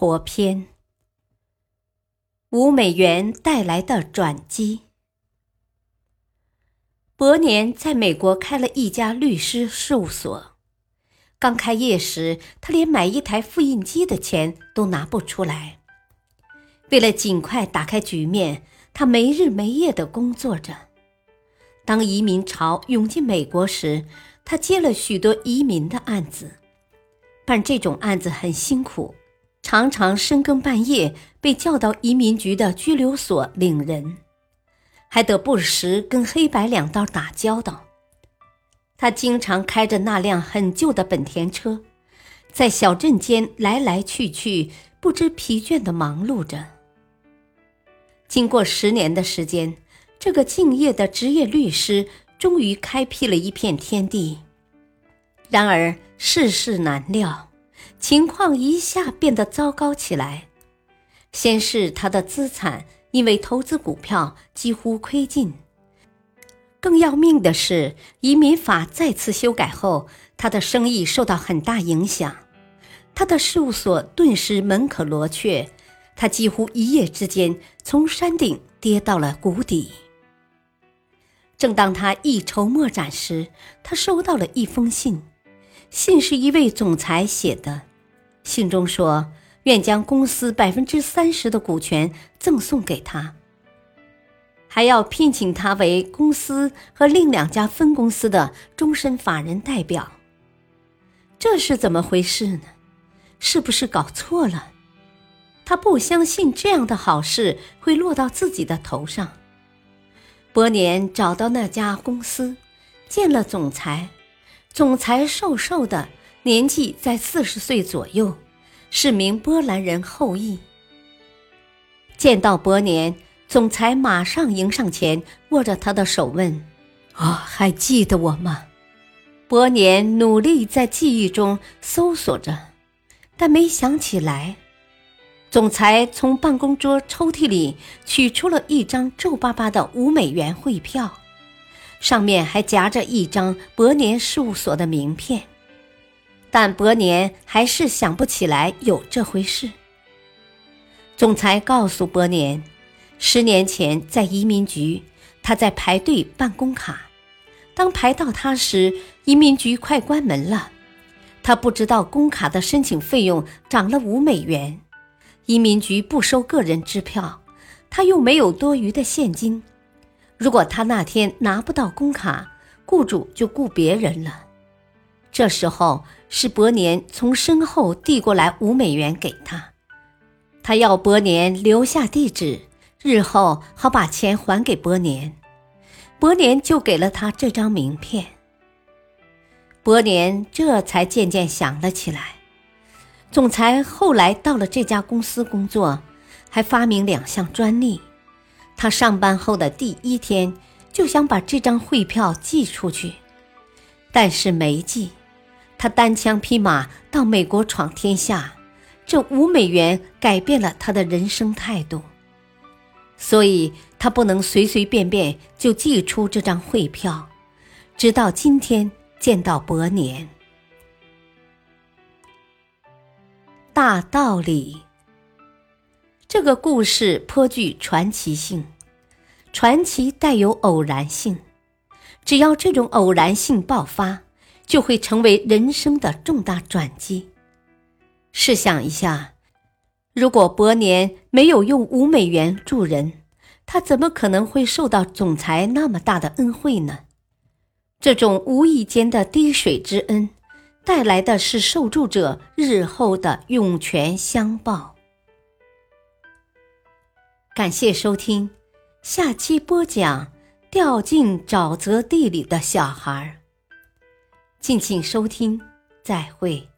活篇：五美元带来的转机。伯年在美国开了一家律师事务所。刚开业时，他连买一台复印机的钱都拿不出来。为了尽快打开局面，他没日没夜的工作着。当移民潮涌进美国时，他接了许多移民的案子。办这种案子很辛苦。常常深更半夜被叫到移民局的拘留所领人，还得不时跟黑白两道打交道。他经常开着那辆很旧的本田车，在小镇间来来去去，不知疲倦地忙碌着。经过十年的时间，这个敬业的职业律师终于开辟了一片天地。然而世事难料。情况一下变得糟糕起来。先是他的资产因为投资股票几乎亏尽，更要命的是，移民法再次修改后，他的生意受到很大影响，他的事务所顿时门可罗雀，他几乎一夜之间从山顶跌到了谷底。正当他一筹莫展时，他收到了一封信，信是一位总裁写的。信中说，愿将公司百分之三十的股权赠送给他，还要聘请他为公司和另两家分公司的终身法人代表。这是怎么回事呢？是不是搞错了？他不相信这样的好事会落到自己的头上。伯年找到那家公司，见了总裁，总裁瘦瘦的。年纪在四十岁左右，是名波兰人后裔。见到伯年，总裁马上迎上前，握着他的手问：“啊，还记得我吗？”伯年努力在记忆中搜索着，但没想起来。总裁从办公桌抽屉里取出了一张皱巴巴的五美元汇票，上面还夹着一张伯年事务所的名片。但伯年还是想不起来有这回事。总裁告诉伯年，十年前在移民局，他在排队办工卡。当排到他时，移民局快关门了。他不知道工卡的申请费用涨了五美元，移民局不收个人支票，他又没有多余的现金。如果他那天拿不到工卡，雇主就雇别人了。这时候是伯年从身后递过来五美元给他，他要伯年留下地址，日后好把钱还给伯年。伯年就给了他这张名片。伯年这才渐渐想了起来，总裁后来到了这家公司工作，还发明两项专利。他上班后的第一天就想把这张汇票寄出去，但是没寄。他单枪匹马到美国闯天下，这五美元改变了他的人生态度，所以他不能随随便便就寄出这张汇票。直到今天见到伯年，大道理。这个故事颇具传奇性，传奇带有偶然性，只要这种偶然性爆发。就会成为人生的重大转机。试想一下，如果伯年没有用五美元助人，他怎么可能会受到总裁那么大的恩惠呢？这种无意间的滴水之恩，带来的是受助者日后的涌泉相报。感谢收听，下期播讲掉进沼泽地里的小孩。敬请收听，再会。